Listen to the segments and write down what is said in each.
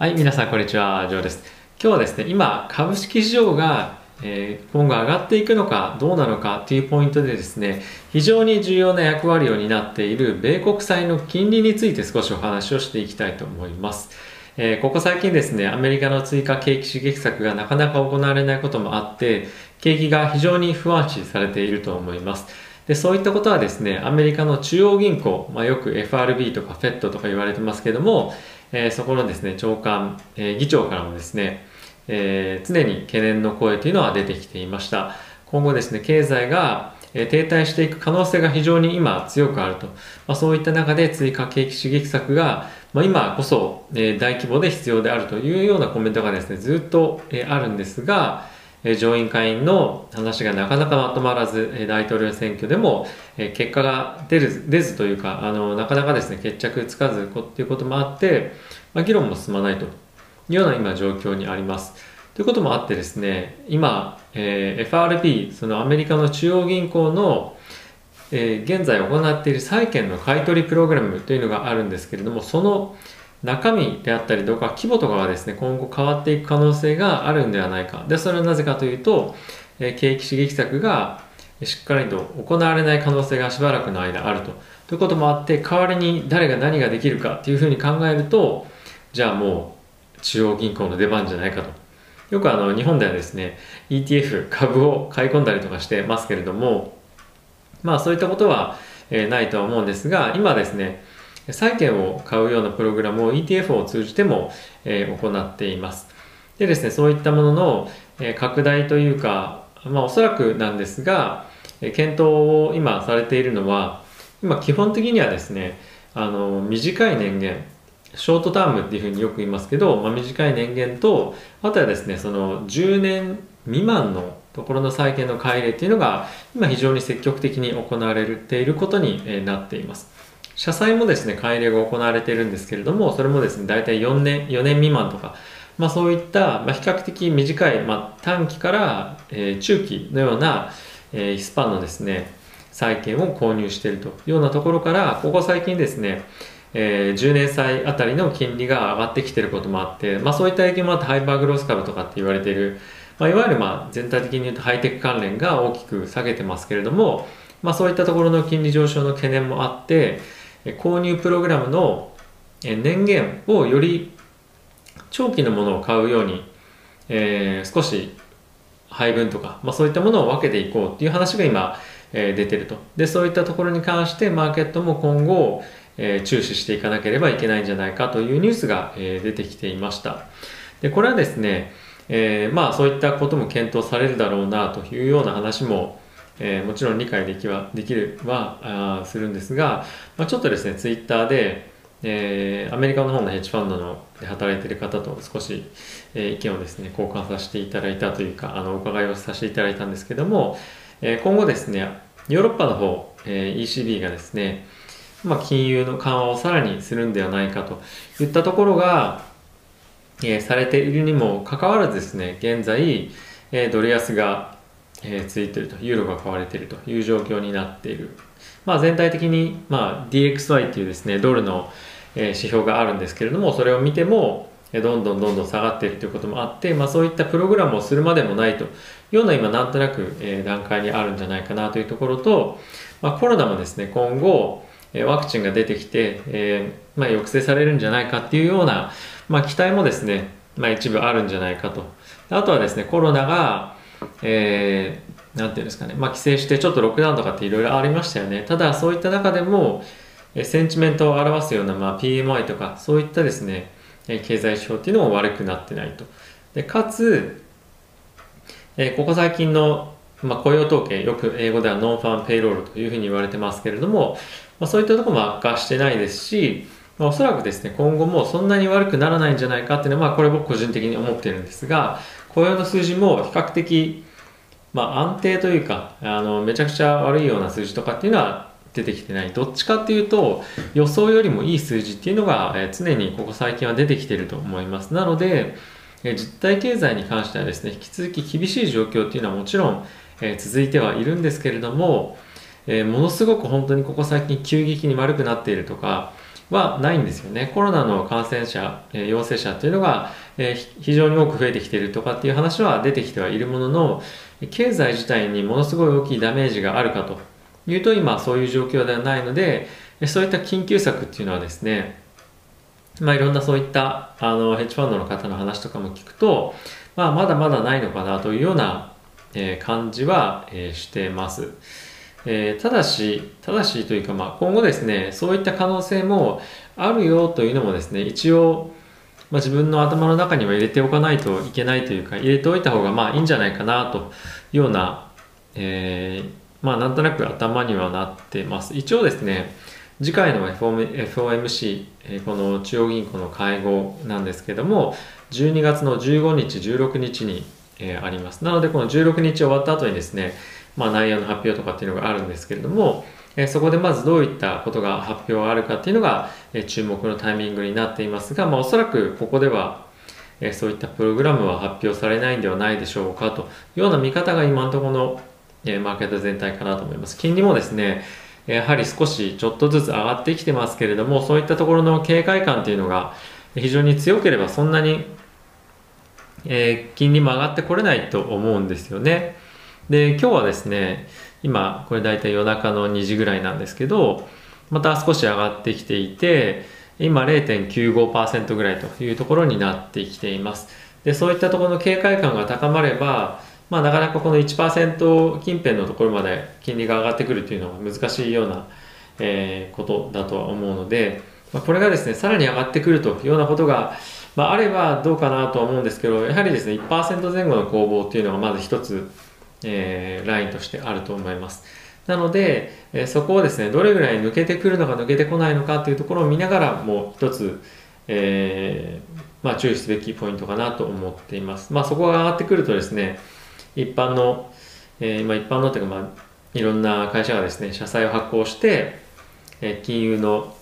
はい、皆さんこんにちは、ジョーです。今日はですね、今、株式市場が、えー、今後上がっていくのかどうなのかというポイントでですね、非常に重要な役割を担っている米国債の金利について少しお話をしていきたいと思います。えー、ここ最近ですね、アメリカの追加景気刺激策がなかなか行われないこともあって、景気が非常に不安視されていると思います。でそういったことはですね、アメリカの中央銀行、まあ、よく FRB とか FED とか言われてますけども、えー、そこのですね、長官、えー、議長からもですね、えー、常に懸念の声というのは出てきていました。今後ですね、経済が停滞していく可能性が非常に今強くあると。まあ、そういった中で追加景気刺激策が、まあ、今こそ、え大規模で必要であるというようなコメントがですね、ずっと、えあるんですが、上院下院の話がなかなかまとまらず、大統領選挙でも結果が出る出ずというかあの、なかなかですね、決着つかずということもあって、まあ、議論も進まないというような今状況にあります。ということもあってですね、今、え、FRB、そのアメリカの中央銀行の、え、現在行っている債券の買取プログラムというのがあるんですけれども、その中身であったりとか規模とかがですね、今後変わっていく可能性があるんではないか。で、それはなぜかというと、え景気刺激策がしっかりと行われない可能性がしばらくの間あると。ということもあって、代わりに誰が何ができるかっていうふうに考えると、じゃあもう中央銀行の出番じゃないかと。よくあの日本ではですね、ETF 株を買い込んだりとかしてますけれども、まあそういったことは、えないとは思うんですが、今ですね、債券を買うようなプログラムを ETF を通じても、え、行っています。でですね、そういったものの、え、拡大というか、まあおそらくなんですが、え、検討を今されているのは、今基本的にはですね、あの、短い年限、ショートタームっていうふうによく言いますけど、まあ、短い年限と、あとはですね、その10年未満のところの債券の買い入れっていうのが、今非常に積極的に行われていることになっています。社債もですね、改良が行われているんですけれども、それもですね、大体4年、4年未満とか、まあそういった、まあ、比較的短い、まあ、短期から、えー、中期のような、えー、スパンのですね、債券を購入しているというようなところから、ここ最近ですね、えー、10年債あたりの金利が上がってきていることもあって、まあそういった影響もあってハイパーグロース株とかって言われている、まあ、いわゆるまあ全体的に言うとハイテク関連が大きく下げてますけれども、まあそういったところの金利上昇の懸念もあって、購入プログラムの年限をより長期のものを買うように、えー、少し配分とか、まあ、そういったものを分けていこうっていう話が今、えー、出てると。でそういったところに関してマーケットも今後、えー、注視していかなければいけないんじゃないかというニュースが、えー、出てきていました。でこれはですね、えー、まあそういったことも検討されるだろうなというような話もえー、もちろん理解できはできるはあするんですが、まあ、ちょっとですねツイッターで、えー、アメリカの方のヘッジファンドので働いている方と少し、えー、意見をですね交換させていただいたというかあのお伺いをさせていただいたんですけども、えー、今後ですねヨーロッパの方、えー、ECB がですねまあ、金融の緩和をさらにするんではないかといったところが、えー、されているにもかかわらずですね現在、えー、ドル安がえー、ついてると、ユーロが買われているという状況になっている。まあ、全体的に、まあ、DXY っていうですね、ドルの、えー、指標があるんですけれども、それを見ても、どんどんどんどん下がっているということもあって、まあ、そういったプログラムをするまでもないというような今なんとなく、えー、段階にあるんじゃないかなというところと、まあ、コロナもですね今後、えー、ワクチンが出てきて、えーまあ、抑制されるんじゃないかっていうような、まあ、期待もですね、まあ、一部あるんじゃないかとあとはですねコロナがえー、なんていうんですかね、まあ、規制してちょっとロックダウンとかっていろいろありましたよね。ただ、そういった中でも、えセンチメントを表すような、まあ、PMI とか、そういったですね、え経済指標っていうのも悪くなってないと。でかつ、えここ最近の、まあ、雇用統計、よく英語ではノンファンペイロールというふうに言われてますけれども、まあ、そういったところも悪化してないですし、まあ、おそらくですね、今後もそんなに悪くならないんじゃないかっていうのは、まあ、これ僕個人的に思ってるんですが、雇用の数字も比較的、まあ、安定というかあのめちゃくちゃ悪いような数字とかっていうのは出てきてない。どっちかっていうと予想よりもいい数字っていうのが、え常にここ最近は出てきてると思います。なので、え実体経済に関してはですね引き続き厳しい状況っていうのはもちろん、え続いてはいるんですけれども、えものすごく本当にここ最近急激に悪くなっているとかはないんですよね。コロナの感染者、え陽性者っていうのが、え非常に多く増えてきているとかっていう話は出てきてはいるものの、経済自体にものすごい大きいダメージがあるかというと今そういう状況ではないので、そういった緊急策っていうのはですね、まあいろんなそういったあのヘッジファンドの方の話とかも聞くと、まあまだまだないのかなというような、え感じは、えしてます。えー、ただし、ただしというか、まあ、今後ですね、そういった可能性もあるよというのもですね、一応、まあ、自分の頭の中には入れておかないといけないというか、入れておいた方がまあいいんじゃないかなというような、えー、まあなんとなく頭にはなってます。一応ですね、次回の FOMC、この中央銀行の会合なんですけども、12月の15日、16日に、えあります。なので、この16日終わった後にですね、まあ、内容の発表とかっていうのがあるんですけれども、えそこでまずどういったことが発表があるかっていうのが、え注目のタイミングになっていますが、まあ、おそらくここでは、えそういったプログラムは発表されないんではないでしょうかというような見方が今のところの、えマーケット全体かなと思います。金利もですね、やはり少しちょっとずつ上がってきてますけれども、そういったところの警戒感っていうのが非常に強ければそんなに、えー、金利も上がってこれないと思うんですよね。で、今日はですね、今、これ大体夜中の2時ぐらいなんですけど、また少し上がってきていて、今0.95%ぐらいというところになってきています。で、そういったところの警戒感が高まれば、まあ、なかなかこの1%近辺のところまで金利が上がってくるというのは難しいような、えー、ことだとは思うので、まあ、これがですね、さらに上がってくるというようなことが、まあ、あればどうかなとは思うんですけど、やはりですね、1%前後の攻防っていうのがまず一つえー、ラインとしてあると思います。なので、え、そこをですね、どれぐらい抜けてくるのか抜けてこないのかというところを見ながらもう一つ、えー、まあ、注意すべきポイントかなと思っています。まあ、そこが上がってくるとですね、一般の、えー、まあ、一般のというか、まあ、いろんな会社がですね、社債を発行して、え金融の、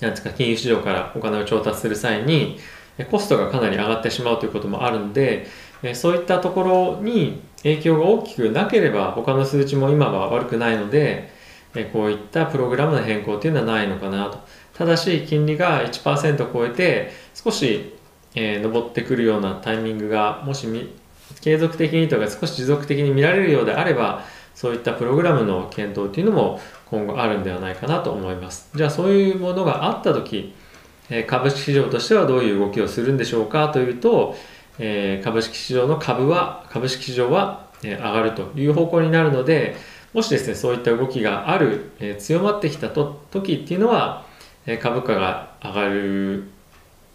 なんですか、金融市場からお金を調達する際に、コストがかなり上がってしまうということもあるんで、そういったところに影響が大きくなければ他の数値も今は悪くないのでこういったプログラムの変更というのはないのかなと。ただし金利が1%超えて少し、えー、上ってくるようなタイミングがもし継続的にとか少し持続的に見られるようであればそういったプログラムの検討っていうのも今後あるんではないかなと思います。じゃあそういうものがあった時株式市場としてはどういう動きをするんでしょうかというとえー、株式市場の株は、株式市場は、えー、上がるという方向になるので、もしですね、そういった動きがある、えー、強まってきたと時っていうのは、えー、株価が上がる、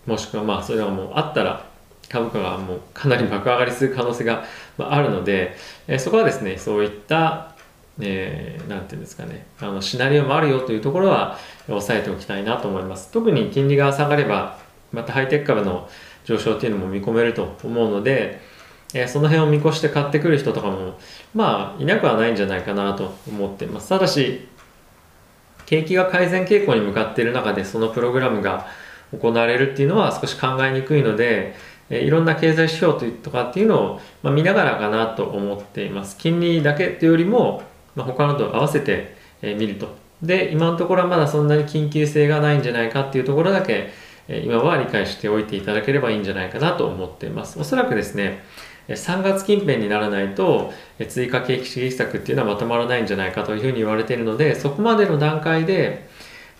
もしくはまあ、それがもうあったら、株価がもうかなり爆上がりする可能性があるので、えー、そこはですね、そういった、えー、なんていうんですかね、あの、シナリオもあるよというところは押さえておきたいなと思います。特に金利が下がれば、またハイテク株の上昇っていうのも見込めると思うので、えー、その辺を見越して買ってくる人とかも、まあ、いなくはないんじゃないかなと思ってます。ただし、景気が改善傾向に向かっている中で、そのプログラムが行われるっていうのは少し考えにくいので、えー、いろんな経済指標とかっていうのを、まあ、見ながらかなと思っています。金利だけというよりも、まあ、他のと合わせて、えー、見ると。で、今のところはまだそんなに緊急性がないんじゃないかっていうところだけ、今は理解しておいていただければいいんじゃないかなと思っています。おそらくですね、3月近辺にならないと追加景気刺激策っていうのはまとまらないんじゃないかというふうに言われているので、そこまでの段階で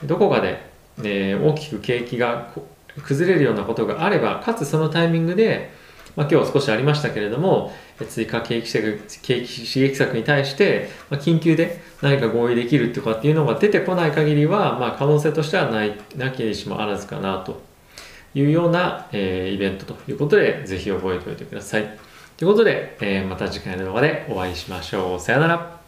どこかで、え大きく景気が崩れるようなことがあれば、かつそのタイミングで、まあ、今日は少しありましたけれども、追加景気景気刺激策に対して、まあ、緊急で何か合意できるとかっていうのが出てこない限りは、まあ、可能性としてはないなきにしもあらずかなというような、えー、イベントということで、ぜひ覚えておいてください。ということで、えー、また次回の動画でお会いしましょう。さよなら。